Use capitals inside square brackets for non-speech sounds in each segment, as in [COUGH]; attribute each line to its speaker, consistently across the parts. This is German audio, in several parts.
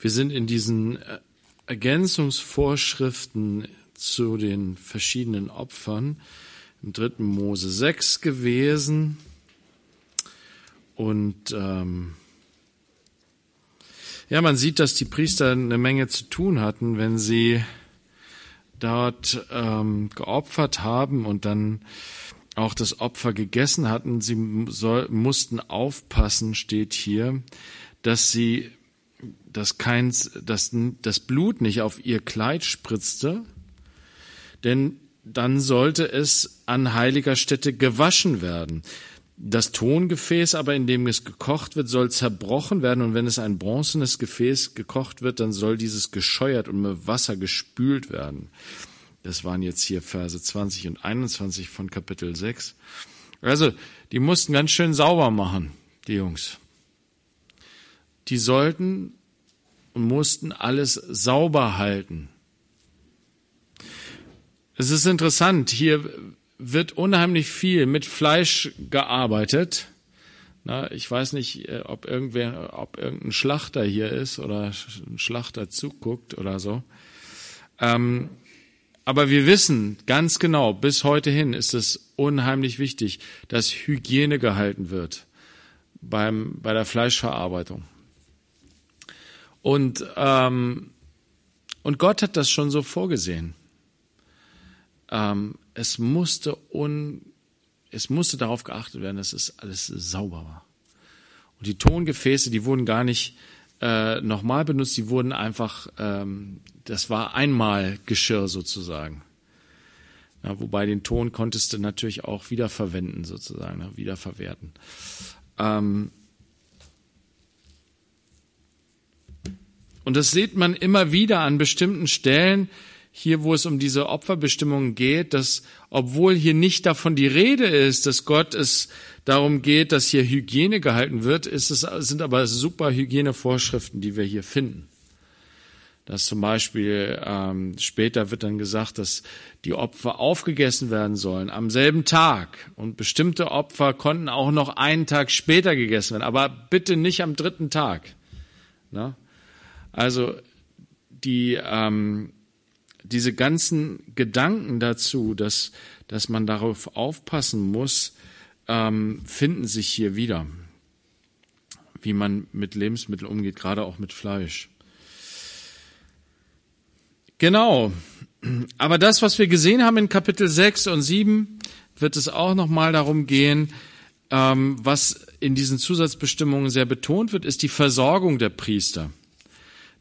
Speaker 1: Wir sind in diesen äh, Ergänzungsvorschriften zu den verschiedenen Opfern im dritten Mose 6 gewesen. Und ähm, ja, man sieht, dass die Priester eine Menge zu tun hatten, wenn sie dort ähm, geopfert haben und dann auch das Opfer gegessen hatten. Sie soll, mussten aufpassen, steht hier, dass sie, dass keins, dass das Blut nicht auf ihr Kleid spritzte, denn dann sollte es an heiliger Stätte gewaschen werden. Das Tongefäß aber, in dem es gekocht wird, soll zerbrochen werden und wenn es ein bronzenes Gefäß gekocht wird, dann soll dieses gescheuert und mit Wasser gespült werden. Das waren jetzt hier Verse 20 und 21 von Kapitel 6. Also, die mussten ganz schön sauber machen, die Jungs. Die sollten und mussten alles sauber halten. Es ist interessant, hier wird unheimlich viel mit Fleisch gearbeitet. Na, ich weiß nicht, äh, ob irgendwer, ob irgendein Schlachter hier ist oder ein Schlachter zuguckt oder so. Ähm, aber wir wissen ganz genau, bis heute hin ist es unheimlich wichtig, dass Hygiene gehalten wird beim, bei der Fleischverarbeitung. Und, ähm, und Gott hat das schon so vorgesehen ähm, es musste un, es musste darauf geachtet werden, dass es alles sauber war. Und die Tongefäße, die wurden gar nicht äh, nochmal benutzt, die wurden einfach, ähm, das war einmal Geschirr sozusagen. Ja, wobei den Ton konntest du natürlich auch wiederverwenden sozusagen, ne, wiederverwerten. Ähm, und das sieht man immer wieder an bestimmten Stellen, hier, wo es um diese Opferbestimmungen geht, dass obwohl hier nicht davon die Rede ist, dass Gott es darum geht, dass hier Hygiene gehalten wird, ist es, sind aber super Hygienevorschriften, die wir hier finden. Dass zum Beispiel ähm, später wird dann gesagt, dass die Opfer aufgegessen werden sollen am selben Tag. Und bestimmte Opfer konnten auch noch einen Tag später gegessen werden, aber bitte nicht am dritten Tag. Na? Also die ähm, diese ganzen Gedanken dazu, dass, dass man darauf aufpassen muss, ähm, finden sich hier wieder, wie man mit Lebensmitteln umgeht, gerade auch mit Fleisch. Genau. Aber das, was wir gesehen haben in Kapitel 6 und 7, wird es auch nochmal darum gehen, ähm, was in diesen Zusatzbestimmungen sehr betont wird, ist die Versorgung der Priester.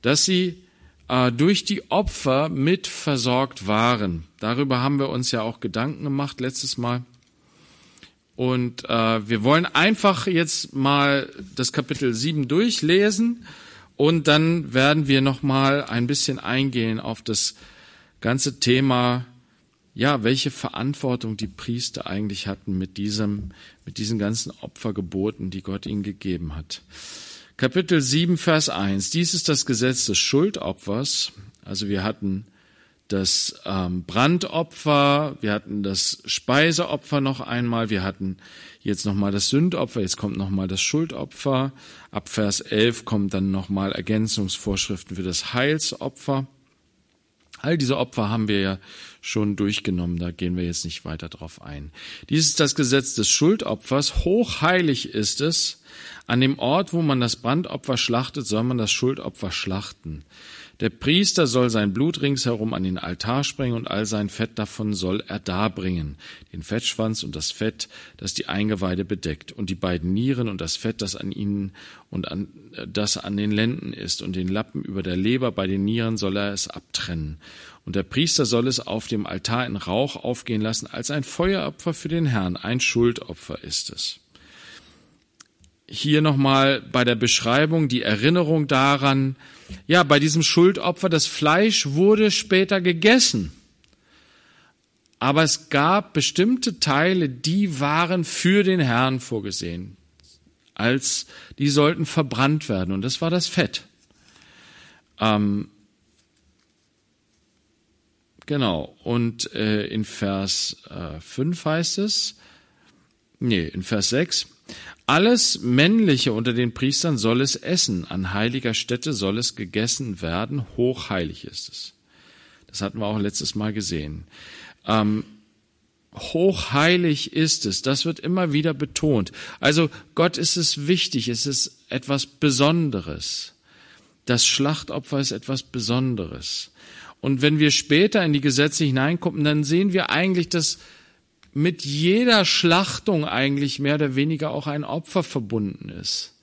Speaker 1: Dass sie äh, durch die Opfer mit versorgt waren. Darüber haben wir uns ja auch Gedanken gemacht letztes Mal. Und äh, wir wollen einfach jetzt mal das Kapitel 7 durchlesen und dann werden wir noch mal ein bisschen eingehen auf das ganze Thema, ja, welche Verantwortung die Priester eigentlich hatten mit diesem, mit diesen ganzen Opfergeboten, die Gott ihnen gegeben hat. Kapitel 7, Vers 1. Dies ist das Gesetz des Schuldopfers. Also wir hatten das ähm, Brandopfer, wir hatten das Speiseopfer noch einmal, wir hatten jetzt nochmal das Sündopfer, jetzt kommt nochmal das Schuldopfer. Ab Vers 11 kommt dann nochmal Ergänzungsvorschriften für das Heilsopfer. All diese Opfer haben wir ja schon durchgenommen, da gehen wir jetzt nicht weiter drauf ein. Dies ist das Gesetz des Schuldopfers. Hochheilig ist es, an dem Ort, wo man das Brandopfer schlachtet, soll man das Schuldopfer schlachten. Der Priester soll sein Blut ringsherum an den Altar sprengen und all sein Fett davon soll er darbringen. Den Fettschwanz und das Fett, das die Eingeweide bedeckt und die beiden Nieren und das Fett, das an ihnen und an, das an den Lenden ist und den Lappen über der Leber bei den Nieren soll er es abtrennen. Und der Priester soll es auf dem Altar in Rauch aufgehen lassen als ein Feueropfer für den Herrn. Ein Schuldopfer ist es hier nochmal bei der Beschreibung die Erinnerung daran, ja, bei diesem Schuldopfer, das Fleisch wurde später gegessen. Aber es gab bestimmte Teile, die waren für den Herrn vorgesehen. Als, die sollten verbrannt werden. Und das war das Fett. Ähm, genau. Und äh, in Vers äh, 5 heißt es, Nee, in Vers 6. Alles Männliche unter den Priestern soll es essen. An heiliger Stätte soll es gegessen werden. Hochheilig ist es. Das hatten wir auch letztes Mal gesehen. Ähm, hochheilig ist es. Das wird immer wieder betont. Also Gott ist es wichtig. Es ist etwas Besonderes. Das Schlachtopfer ist etwas Besonderes. Und wenn wir später in die Gesetze hineinkommen, dann sehen wir eigentlich, dass mit jeder Schlachtung eigentlich mehr oder weniger auch ein Opfer verbunden ist.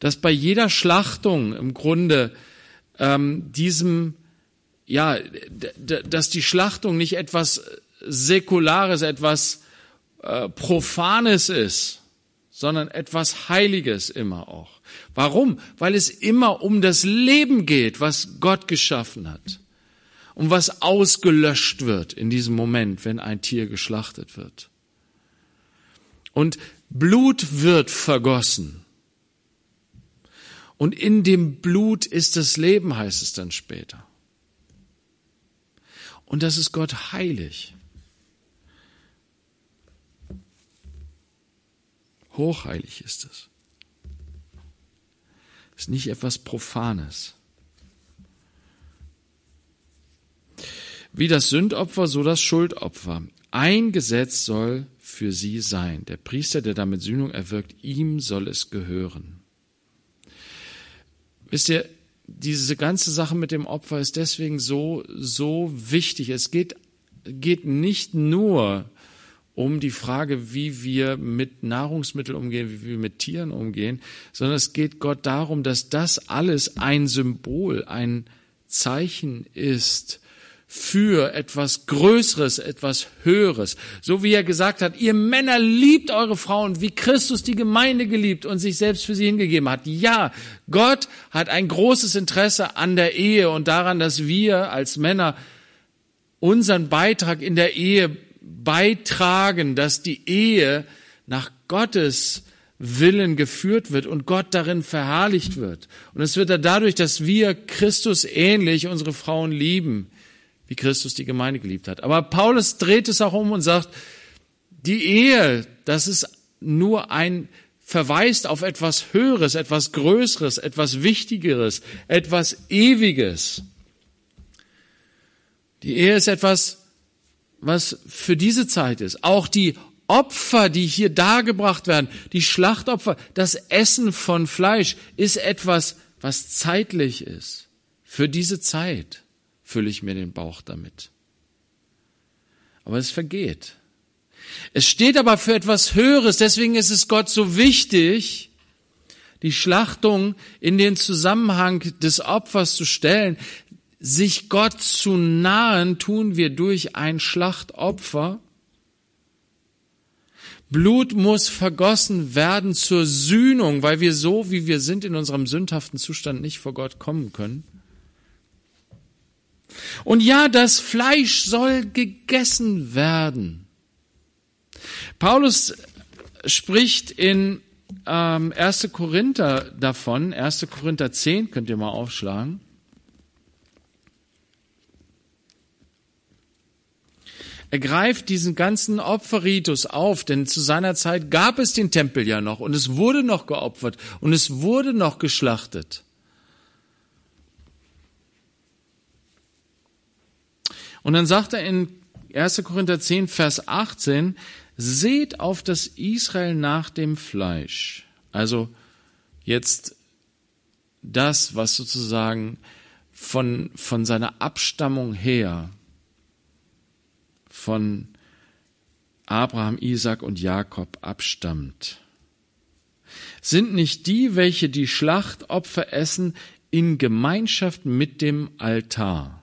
Speaker 1: Dass bei jeder Schlachtung im Grunde ähm, diesem, ja, dass die Schlachtung nicht etwas Säkulares, etwas äh, Profanes ist, sondern etwas Heiliges immer auch. Warum? Weil es immer um das Leben geht, was Gott geschaffen hat und was ausgelöscht wird in diesem Moment, wenn ein Tier geschlachtet wird. Und Blut wird vergossen. Und in dem Blut ist das Leben, heißt es dann später. Und das ist Gott heilig. Hochheilig ist es. Ist nicht etwas Profanes. Wie das Sündopfer, so das Schuldopfer. Ein Gesetz soll für sie sein. Der Priester, der damit Sühnung erwirkt, ihm soll es gehören. Wisst ihr, diese ganze Sache mit dem Opfer ist deswegen so, so wichtig. Es geht, geht nicht nur um die Frage, wie wir mit Nahrungsmitteln umgehen, wie wir mit Tieren umgehen, sondern es geht Gott darum, dass das alles ein Symbol, ein Zeichen ist für etwas Größeres, etwas Höheres. So wie er gesagt hat, ihr Männer liebt eure Frauen, wie Christus die Gemeinde geliebt und sich selbst für sie hingegeben hat. Ja, Gott hat ein großes Interesse an der Ehe und daran, dass wir als Männer unseren Beitrag in der Ehe beitragen, dass die Ehe nach Gottes Willen geführt wird und Gott darin verherrlicht wird. Und es wird dadurch, dass wir Christus ähnlich unsere Frauen lieben, wie Christus die Gemeinde geliebt hat. Aber Paulus dreht es auch um und sagt, die Ehe, das ist nur ein verweist auf etwas Höheres, etwas Größeres, etwas Wichtigeres, etwas Ewiges. Die Ehe ist etwas, was für diese Zeit ist. Auch die Opfer, die hier dargebracht werden, die Schlachtopfer, das Essen von Fleisch ist etwas, was zeitlich ist. Für diese Zeit fülle ich mir den Bauch damit. Aber es vergeht. Es steht aber für etwas Höheres, deswegen ist es Gott so wichtig, die Schlachtung in den Zusammenhang des Opfers zu stellen. Sich Gott zu nahen tun wir durch ein Schlachtopfer. Blut muss vergossen werden zur Sühnung, weil wir so, wie wir sind, in unserem sündhaften Zustand nicht vor Gott kommen können. Und ja, das Fleisch soll gegessen werden. Paulus spricht in ähm, 1. Korinther davon, 1. Korinther 10, könnt ihr mal aufschlagen. Er greift diesen ganzen Opferritus auf, denn zu seiner Zeit gab es den Tempel ja noch und es wurde noch geopfert und es wurde noch geschlachtet. Und dann sagt er in 1. Korinther 10, Vers 18, seht auf das Israel nach dem Fleisch. Also jetzt das, was sozusagen von, von seiner Abstammung her, von Abraham, Isaac und Jakob abstammt. Sind nicht die, welche die Schlachtopfer essen, in Gemeinschaft mit dem Altar?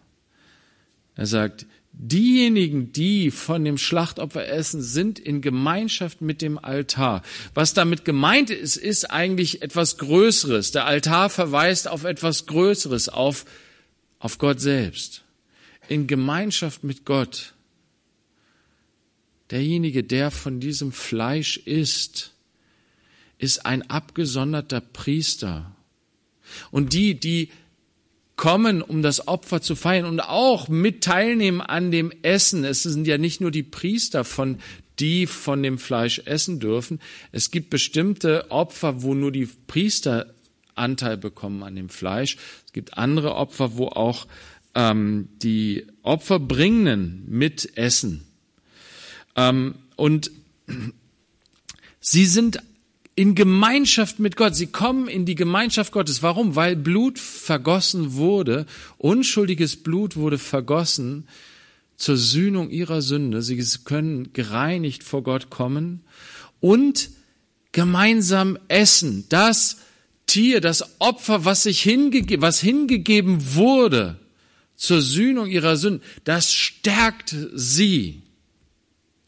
Speaker 1: Er sagt, diejenigen, die von dem Schlachtopfer essen, sind in Gemeinschaft mit dem Altar. Was damit gemeint ist, ist eigentlich etwas Größeres. Der Altar verweist auf etwas Größeres, auf, auf Gott selbst. In Gemeinschaft mit Gott. Derjenige, der von diesem Fleisch isst, ist ein abgesonderter Priester. Und die, die kommen, um das Opfer zu feiern und auch mit teilnehmen an dem Essen. Es sind ja nicht nur die Priester von die von dem Fleisch essen dürfen. Es gibt bestimmte Opfer, wo nur die Priester Anteil bekommen an dem Fleisch. Es gibt andere Opfer, wo auch ähm, die Opferbringenden mit essen. Ähm, und sie sind in Gemeinschaft mit Gott. Sie kommen in die Gemeinschaft Gottes. Warum? Weil Blut vergossen wurde, unschuldiges Blut wurde vergossen zur Sühnung ihrer Sünde. Sie können gereinigt vor Gott kommen und gemeinsam essen. Das Tier, das Opfer, was sich hingegeben, was hingegeben wurde zur Sühnung ihrer Sünden, das stärkt sie,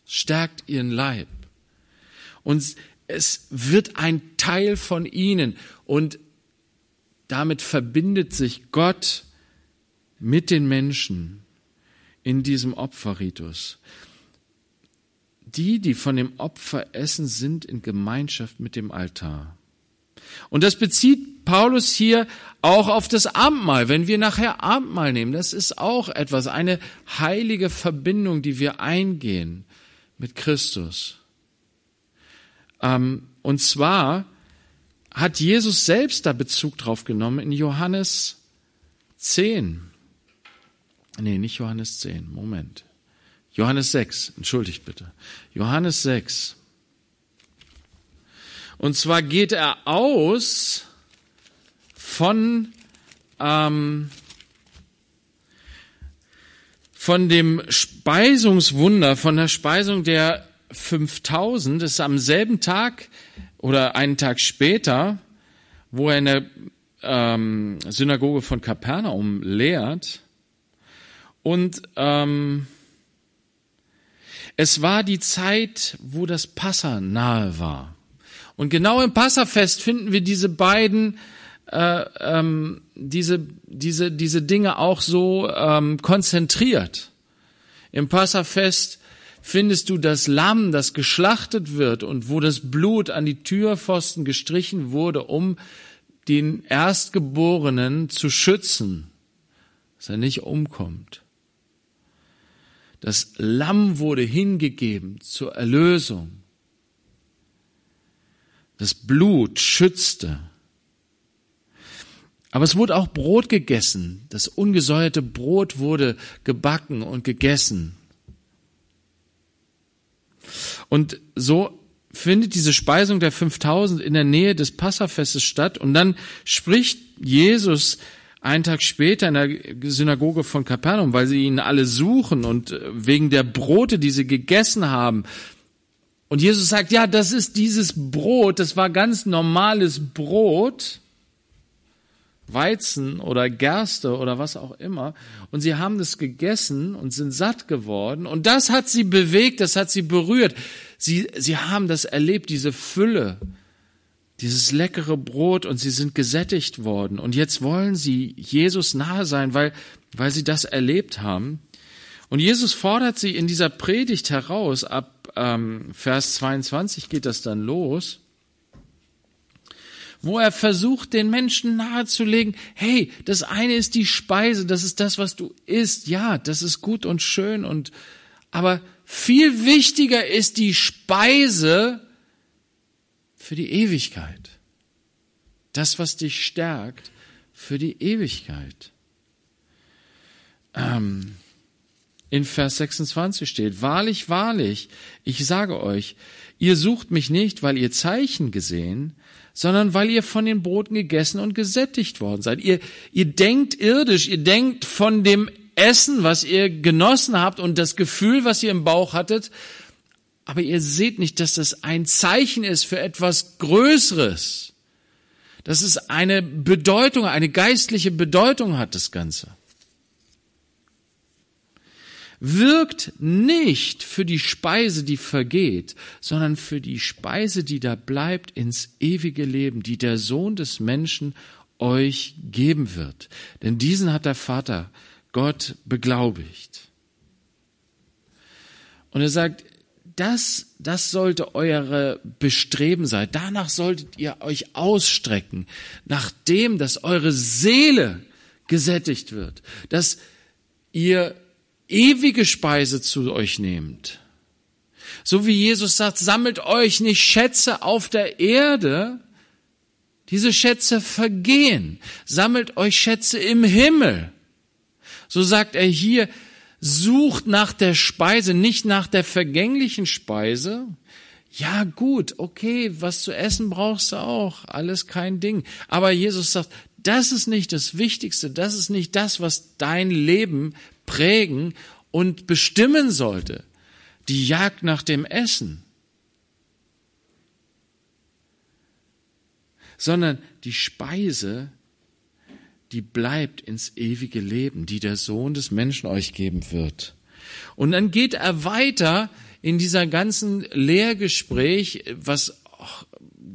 Speaker 1: stärkt ihren Leib. Und es wird ein Teil von ihnen und damit verbindet sich Gott mit den Menschen in diesem Opferritus. Die, die von dem Opfer essen, sind in Gemeinschaft mit dem Altar. Und das bezieht Paulus hier auch auf das Abendmahl. Wenn wir nachher Abendmahl nehmen, das ist auch etwas, eine heilige Verbindung, die wir eingehen mit Christus. Ähm, und zwar hat Jesus selbst da Bezug drauf genommen in Johannes 10. Nee, nicht Johannes 10, Moment. Johannes 6, entschuldigt bitte. Johannes 6. Und zwar geht er aus von, ähm, von dem Speisungswunder, von der Speisung der 5000, das ist am selben Tag oder einen Tag später, wo er in der ähm, Synagoge von Kapernaum lehrt. Und ähm, es war die Zeit, wo das Passa nahe war. Und genau im Passafest finden wir diese beiden äh, ähm, diese diese diese Dinge auch so ähm, konzentriert. Im Passafest findest du das Lamm, das geschlachtet wird und wo das Blut an die Türpfosten gestrichen wurde, um den Erstgeborenen zu schützen, dass er nicht umkommt. Das Lamm wurde hingegeben zur Erlösung. Das Blut schützte. Aber es wurde auch Brot gegessen. Das ungesäuerte Brot wurde gebacken und gegessen. Und so findet diese Speisung der 5000 in der Nähe des Passafestes statt. Und dann spricht Jesus einen Tag später in der Synagoge von Kapernaum, weil sie ihn alle suchen und äh, wegen der Brote, die sie gegessen haben. Und Jesus sagt, ja, das ist dieses Brot, das war ganz normales Brot, Weizen oder Gerste oder was auch immer. Und sie haben das gegessen und sind satt geworden. Und das hat sie bewegt, das hat sie berührt. Sie, sie haben das erlebt, diese Fülle, dieses leckere Brot und sie sind gesättigt worden. Und jetzt wollen sie Jesus nahe sein, weil, weil sie das erlebt haben. Und Jesus fordert sie in dieser Predigt heraus, ab ähm, Vers 22 geht das dann los wo er versucht, den Menschen nahezulegen, hey, das eine ist die Speise, das ist das, was du isst. Ja, das ist gut und schön und, aber viel wichtiger ist die Speise für die Ewigkeit. Das, was dich stärkt für die Ewigkeit. Ähm, in Vers 26 steht, wahrlich, wahrlich, ich sage euch, ihr sucht mich nicht, weil ihr Zeichen gesehen, sondern weil ihr von den Broten gegessen und gesättigt worden seid. Ihr, ihr denkt irdisch, ihr denkt von dem Essen, was ihr genossen habt und das Gefühl, was ihr im Bauch hattet, aber ihr seht nicht, dass das ein Zeichen ist für etwas Größeres. Dass es eine Bedeutung, eine geistliche Bedeutung hat, das Ganze wirkt nicht für die Speise, die vergeht, sondern für die Speise, die da bleibt ins ewige Leben, die der Sohn des Menschen euch geben wird. Denn diesen hat der Vater Gott beglaubigt. Und er sagt, das, das sollte eure Bestreben sein. Danach solltet ihr euch ausstrecken, nachdem, dass eure Seele gesättigt wird, dass ihr ewige Speise zu euch nehmt. So wie Jesus sagt, sammelt euch nicht Schätze auf der Erde, diese Schätze vergehen, sammelt euch Schätze im Himmel. So sagt er hier, sucht nach der Speise, nicht nach der vergänglichen Speise. Ja gut, okay, was zu essen brauchst du auch, alles kein Ding. Aber Jesus sagt, das ist nicht das Wichtigste, das ist nicht das, was dein Leben prägen und bestimmen sollte. Die Jagd nach dem Essen. Sondern die Speise, die bleibt ins ewige Leben, die der Sohn des Menschen euch geben wird. Und dann geht er weiter in dieser ganzen Lehrgespräch, was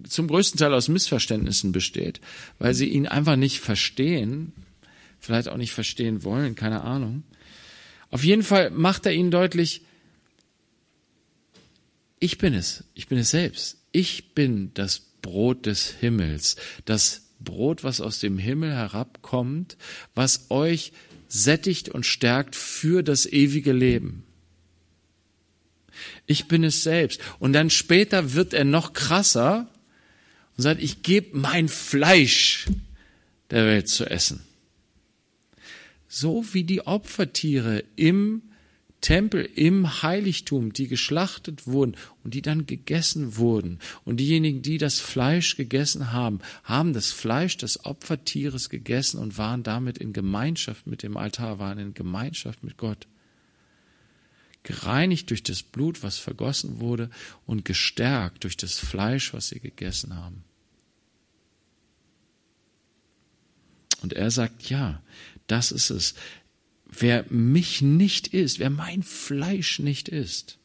Speaker 1: zum größten Teil aus Missverständnissen besteht, weil sie ihn einfach nicht verstehen, vielleicht auch nicht verstehen wollen, keine Ahnung. Auf jeden Fall macht er ihnen deutlich, ich bin es, ich bin es selbst. Ich bin das Brot des Himmels, das Brot, was aus dem Himmel herabkommt, was euch sättigt und stärkt für das ewige Leben. Ich bin es selbst. Und dann später wird er noch krasser und sagt, ich gebe mein Fleisch der Welt zu essen. So wie die Opfertiere im Tempel, im Heiligtum, die geschlachtet wurden und die dann gegessen wurden. Und diejenigen, die das Fleisch gegessen haben, haben das Fleisch des Opfertieres gegessen und waren damit in Gemeinschaft mit dem Altar, waren in Gemeinschaft mit Gott gereinigt durch das Blut, was vergossen wurde, und gestärkt durch das Fleisch, was sie gegessen haben. Und er sagt, ja, das ist es. Wer mich nicht isst, wer mein Fleisch nicht isst,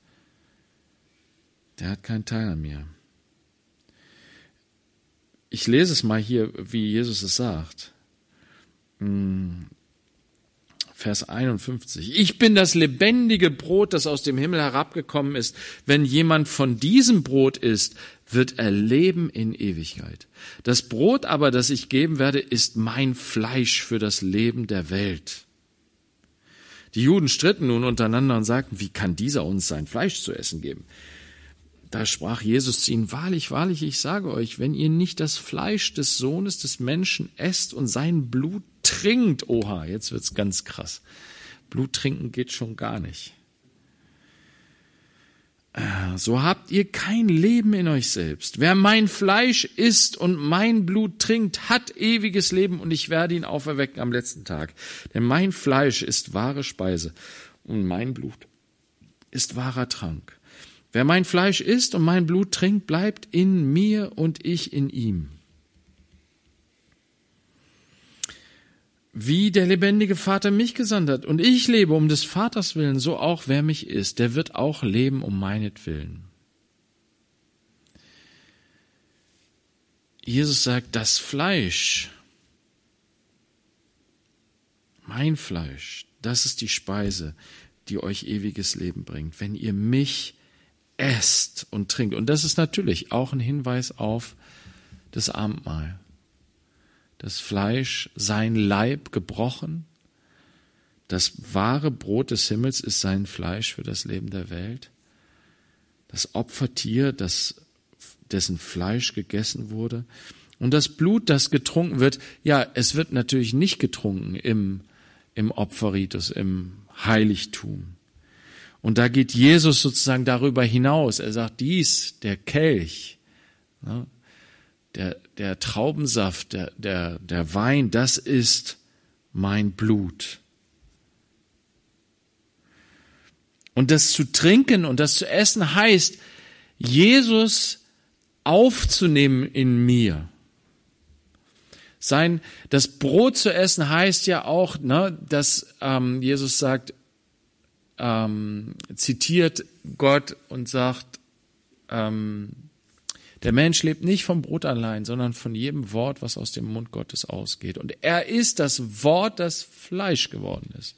Speaker 1: der hat keinen Teil an mir. Ich lese es mal hier, wie Jesus es sagt. Hm, Vers 51. Ich bin das lebendige Brot, das aus dem Himmel herabgekommen ist. Wenn jemand von diesem Brot isst, wird er leben in Ewigkeit. Das Brot aber, das ich geben werde, ist mein Fleisch für das Leben der Welt. Die Juden stritten nun untereinander und sagten, wie kann dieser uns sein Fleisch zu essen geben? Da sprach Jesus zu ihnen, wahrlich, wahrlich, ich sage euch, wenn ihr nicht das Fleisch des Sohnes des Menschen esst und sein Blut trinkt, oha, jetzt wird's ganz krass. Blut trinken geht schon gar nicht. So habt ihr kein Leben in euch selbst. Wer mein Fleisch isst und mein Blut trinkt, hat ewiges Leben und ich werde ihn auferwecken am letzten Tag. Denn mein Fleisch ist wahre Speise und mein Blut ist wahrer Trank. Wer mein Fleisch isst und mein Blut trinkt, bleibt in mir und ich in ihm. Wie der lebendige Vater mich gesandt hat und ich lebe um des Vaters willen, so auch wer mich ist, der wird auch leben um meinetwillen. Jesus sagt, das Fleisch, mein Fleisch, das ist die Speise, die euch ewiges Leben bringt, wenn ihr mich esst und trinkt. Und das ist natürlich auch ein Hinweis auf das Abendmahl das Fleisch, sein Leib gebrochen. Das wahre Brot des Himmels ist sein Fleisch für das Leben der Welt. Das Opfertier, das, dessen Fleisch gegessen wurde. Und das Blut, das getrunken wird, ja, es wird natürlich nicht getrunken im, im Opferritus, im Heiligtum. Und da geht Jesus sozusagen darüber hinaus. Er sagt, dies, der Kelch, ne, der, der Traubensaft, der, der, der Wein, das ist mein Blut. Und das zu trinken und das zu essen heißt, Jesus aufzunehmen in mir. Sein, das Brot zu essen heißt ja auch, ne, dass ähm, Jesus sagt, ähm, zitiert Gott und sagt, ähm, der Mensch lebt nicht vom Brot allein, sondern von jedem Wort, was aus dem Mund Gottes ausgeht. Und er ist das Wort, das Fleisch geworden ist.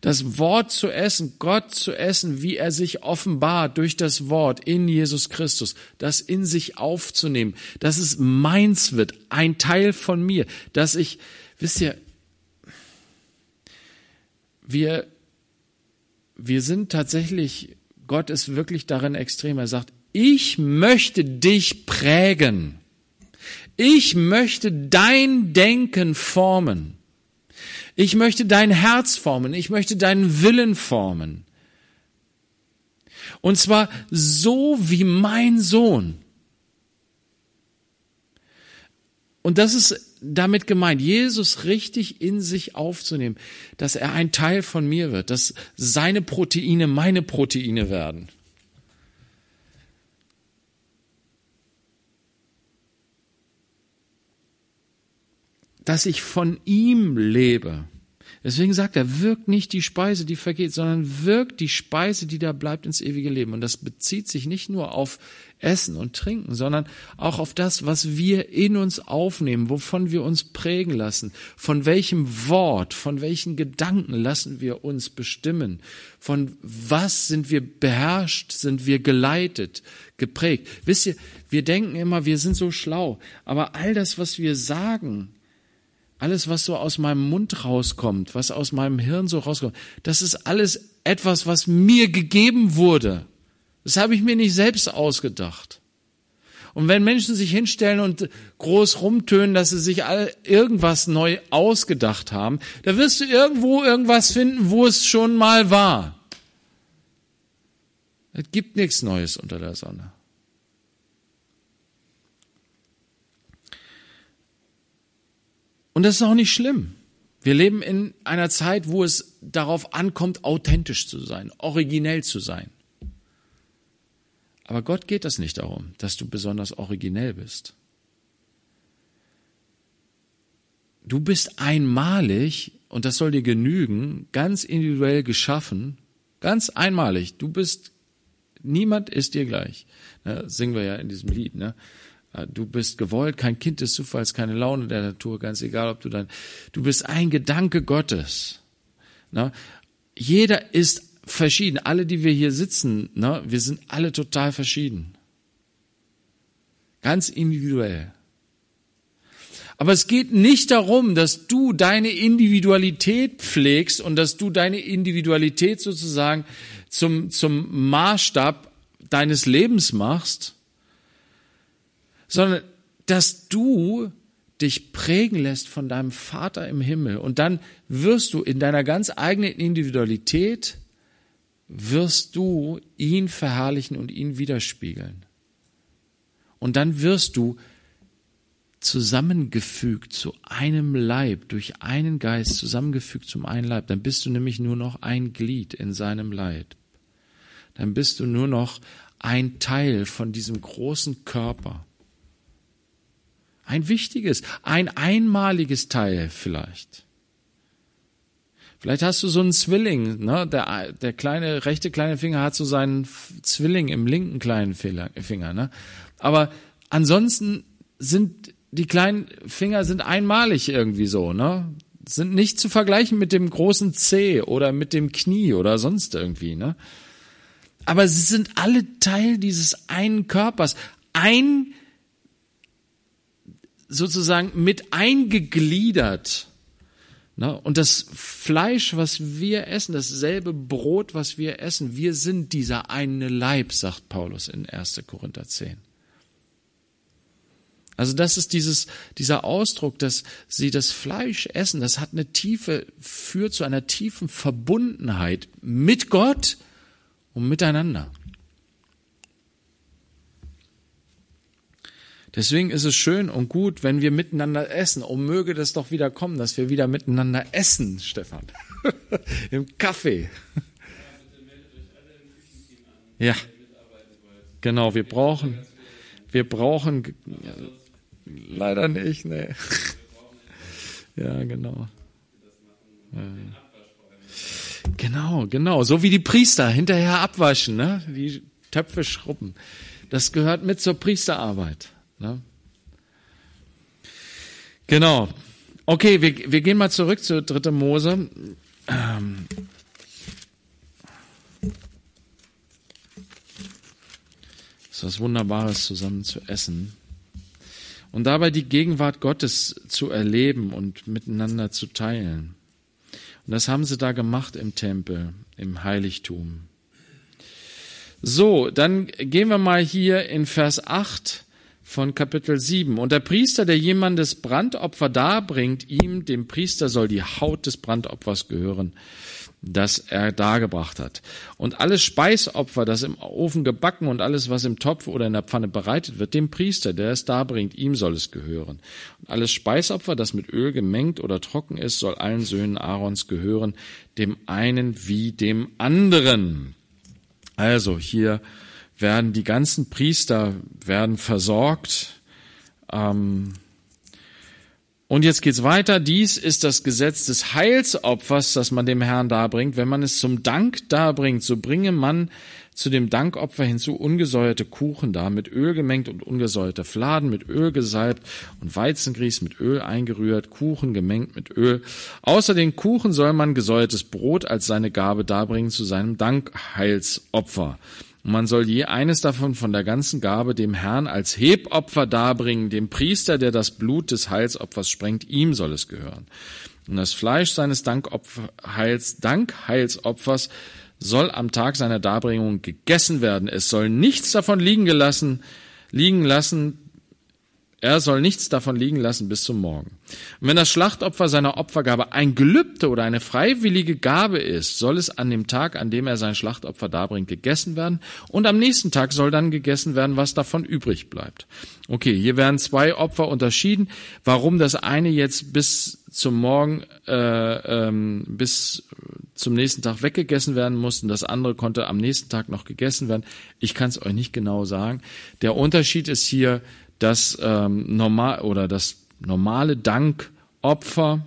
Speaker 1: Das Wort zu essen, Gott zu essen, wie er sich offenbart durch das Wort in Jesus Christus, das in sich aufzunehmen, dass es meins wird, ein Teil von mir, dass ich, wisst ihr, wir, wir sind tatsächlich Gott ist wirklich darin extrem. Er sagt, ich möchte dich prägen. Ich möchte dein Denken formen. Ich möchte dein Herz formen. Ich möchte deinen Willen formen. Und zwar so wie mein Sohn. Und das ist damit gemeint, Jesus richtig in sich aufzunehmen, dass er ein Teil von mir wird, dass seine Proteine meine Proteine werden. Dass ich von ihm lebe. Deswegen sagt er, wirkt nicht die Speise, die vergeht, sondern wirkt die Speise, die da bleibt ins ewige Leben. Und das bezieht sich nicht nur auf Essen und Trinken, sondern auch auf das, was wir in uns aufnehmen, wovon wir uns prägen lassen, von welchem Wort, von welchen Gedanken lassen wir uns bestimmen, von was sind wir beherrscht, sind wir geleitet, geprägt. Wisst ihr, wir denken immer, wir sind so schlau, aber all das, was wir sagen, alles, was so aus meinem Mund rauskommt, was aus meinem Hirn so rauskommt, das ist alles etwas, was mir gegeben wurde. Das habe ich mir nicht selbst ausgedacht. Und wenn Menschen sich hinstellen und groß rumtönen, dass sie sich all irgendwas neu ausgedacht haben, da wirst du irgendwo irgendwas finden, wo es schon mal war. Es gibt nichts Neues unter der Sonne. Und das ist auch nicht schlimm. Wir leben in einer Zeit, wo es darauf ankommt, authentisch zu sein, originell zu sein. Aber Gott geht das nicht darum, dass du besonders originell bist. Du bist einmalig, und das soll dir genügen, ganz individuell geschaffen, ganz einmalig. Du bist, niemand ist dir gleich. Ne, singen wir ja in diesem Lied. Ne? Äh, du bist gewollt, kein Kind des Zufalls, keine Laune der Natur, ganz egal, ob du dann, du bist ein Gedanke Gottes. Na, jeder ist verschieden. Alle, die wir hier sitzen, na, wir sind alle total verschieden. Ganz individuell. Aber es geht nicht darum, dass du deine Individualität pflegst und dass du deine Individualität sozusagen zum, zum Maßstab deines Lebens machst, sondern dass du dich prägen lässt von deinem Vater im Himmel und dann wirst du in deiner ganz eigenen Individualität wirst du ihn verherrlichen und ihn widerspiegeln. Und dann wirst du zusammengefügt zu einem Leib, durch einen Geist zusammengefügt zum einen Leib, dann bist du nämlich nur noch ein Glied in seinem Leib. Dann bist du nur noch ein Teil von diesem großen Körper. Ein wichtiges, ein einmaliges Teil vielleicht. Vielleicht hast du so einen Zwilling, ne? Der, der kleine, rechte kleine Finger hat so seinen Zwilling im linken kleinen Finger, ne? Aber ansonsten sind die kleinen Finger sind einmalig irgendwie so, ne? Sind nicht zu vergleichen mit dem großen C oder mit dem Knie oder sonst irgendwie, ne? Aber sie sind alle Teil dieses einen Körpers. Ein sozusagen mit eingegliedert. Und das Fleisch, was wir essen, dasselbe Brot, was wir essen, wir sind dieser eine Leib, sagt Paulus in 1. Korinther 10. Also das ist dieses, dieser Ausdruck, dass sie das Fleisch essen, das hat eine tiefe, führt zu einer tiefen Verbundenheit mit Gott und miteinander. Deswegen ist es schön und gut, wenn wir miteinander essen. Oh, möge das doch wieder kommen, dass wir wieder miteinander essen, Stefan. [LAUGHS] Im Kaffee. Ja. Genau, wir brauchen, wir brauchen, leider nicht, ne. [LAUGHS] Ja, genau. Genau, genau. So wie die Priester hinterher abwaschen, ne? Die Töpfe schrubben. Das gehört mit zur Priesterarbeit. Ne? Genau. Okay, wir, wir gehen mal zurück zu 3. Mose. Ähm, ist was Wunderbares zusammen zu essen und dabei die Gegenwart Gottes zu erleben und miteinander zu teilen. Und das haben sie da gemacht im Tempel, im Heiligtum. So, dann gehen wir mal hier in Vers 8 von Kapitel 7. Und der Priester, der jemandes Brandopfer darbringt, ihm, dem Priester, soll die Haut des Brandopfers gehören, das er dargebracht hat. Und alles Speisopfer, das im Ofen gebacken und alles, was im Topf oder in der Pfanne bereitet wird, dem Priester, der es darbringt, ihm soll es gehören. Und alles Speisopfer, das mit Öl gemengt oder trocken ist, soll allen Söhnen Aarons gehören, dem einen wie dem anderen. Also hier werden die ganzen Priester werden versorgt. Ähm, und jetzt geht's weiter. Dies ist das Gesetz des Heilsopfers, das man dem Herrn darbringt. Wenn man es zum Dank darbringt, so bringe man zu dem Dankopfer hinzu ungesäuerte Kuchen dar, mit Öl gemengt und ungesäuerte Fladen, mit Öl gesalbt und Weizengrieß mit Öl eingerührt, Kuchen gemengt mit Öl. Außer den Kuchen soll man gesäuertes Brot als seine Gabe darbringen zu seinem Dankheilsopfer. Und man soll je eines davon von der ganzen Gabe dem Herrn als Hebopfer darbringen, dem Priester, der das Blut des Heilsopfers sprengt, ihm soll es gehören. Und das Fleisch seines Dankheils, Dankheilsopfers soll am Tag seiner Darbringung gegessen werden. Es soll nichts davon liegen gelassen, liegen lassen, er soll nichts davon liegen lassen bis zum Morgen. Und wenn das Schlachtopfer seiner Opfergabe ein Gelübde oder eine freiwillige Gabe ist, soll es an dem Tag, an dem er sein Schlachtopfer darbringt, gegessen werden. Und am nächsten Tag soll dann gegessen werden, was davon übrig bleibt. Okay, hier werden zwei Opfer unterschieden. Warum das eine jetzt bis zum Morgen, äh, ähm, bis zum nächsten Tag weggegessen werden musste, das andere konnte am nächsten Tag noch gegessen werden. Ich kann es euch nicht genau sagen. Der Unterschied ist hier, das ähm, normal oder das normale Dankopfer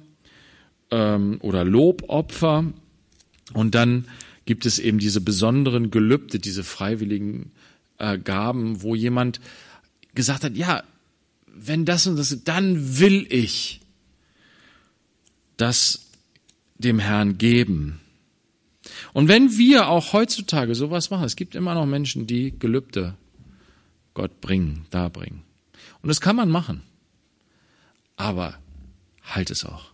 Speaker 1: ähm, oder Lobopfer und dann gibt es eben diese besonderen Gelübde, diese freiwilligen äh, Gaben, wo jemand gesagt hat, ja, wenn das und das, dann will ich das dem Herrn geben. Und wenn wir auch heutzutage sowas machen, es gibt immer noch Menschen, die Gelübde Gott bringen, darbringen. Und das kann man machen. Aber halt es auch.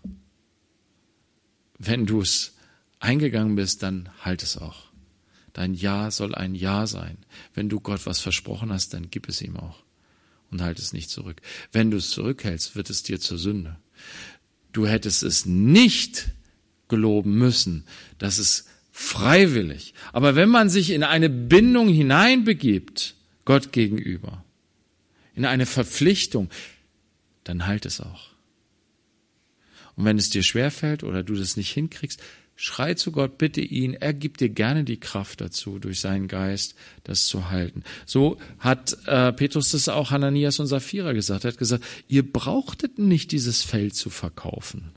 Speaker 1: Wenn du es eingegangen bist, dann halt es auch. Dein Ja soll ein Ja sein. Wenn du Gott was versprochen hast, dann gib es ihm auch. Und halt es nicht zurück. Wenn du es zurückhältst, wird es dir zur Sünde. Du hättest es nicht geloben müssen. Das ist freiwillig. Aber wenn man sich in eine Bindung hineinbegibt, Gott gegenüber, in eine Verpflichtung, dann halt es auch. Und wenn es dir schwerfällt oder du das nicht hinkriegst, schrei zu Gott, bitte ihn, er gibt dir gerne die Kraft dazu, durch seinen Geist das zu halten. So hat äh, Petrus das auch Hananias und Sapphira gesagt. Er hat gesagt, ihr brauchtet nicht dieses Feld zu verkaufen.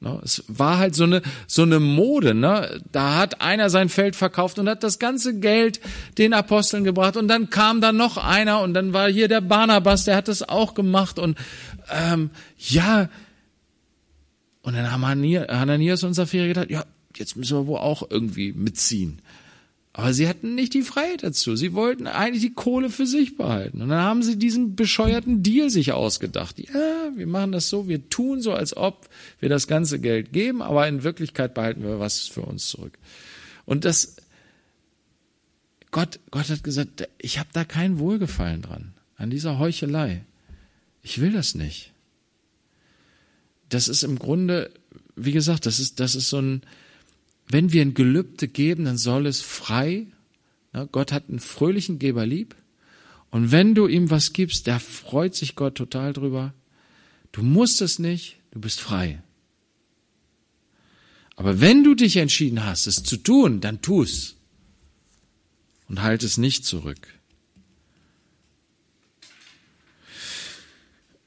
Speaker 1: Ne? Es war halt so eine, so eine Mode. Ne? Da hat einer sein Feld verkauft und hat das ganze Geld den Aposteln gebracht. Und dann kam da noch einer und dann war hier der Barnabas, der hat das auch gemacht. Und ähm, ja, und dann haben Hananias und Sapphira gedacht, ja, jetzt müssen wir wohl auch irgendwie mitziehen. Aber sie hatten nicht die Freiheit dazu. Sie wollten eigentlich die Kohle für sich behalten. Und dann haben sie diesen bescheuerten Deal sich ausgedacht. Ja, wir machen das so, wir tun so, als ob wir das ganze Geld geben, aber in Wirklichkeit behalten wir was für uns zurück. Und das, Gott, Gott hat gesagt, ich habe da kein Wohlgefallen dran, an dieser Heuchelei. Ich will das nicht. Das ist im Grunde, wie gesagt, das ist, das ist so ein, wenn wir ein Gelübde geben, dann soll es frei. Gott hat einen fröhlichen Geber lieb. Und wenn du ihm was gibst, da freut sich Gott total drüber. Du musst es nicht, du bist frei. Aber wenn du dich entschieden hast, es zu tun, dann tu's. Und halt es nicht zurück.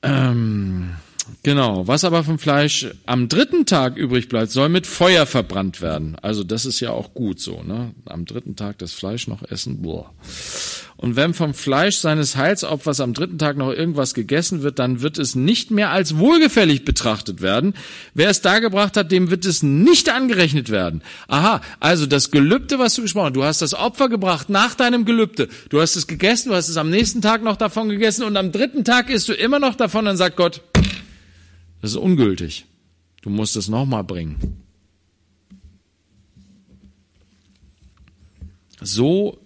Speaker 1: Ähm, Genau. Was aber vom Fleisch am dritten Tag übrig bleibt, soll mit Feuer verbrannt werden. Also das ist ja auch gut so, ne? Am dritten Tag das Fleisch noch essen. Boah. Und wenn vom Fleisch seines Heilsopfers am dritten Tag noch irgendwas gegessen wird, dann wird es nicht mehr als wohlgefällig betrachtet werden. Wer es dargebracht hat, dem wird es nicht angerechnet werden. Aha, also das Gelübde, was du gesprochen hast, du hast das Opfer gebracht nach deinem Gelübde. Du hast es gegessen, du hast es am nächsten Tag noch davon gegessen und am dritten Tag isst du immer noch davon, dann sagt Gott, das ist ungültig. Du musst es nochmal bringen. So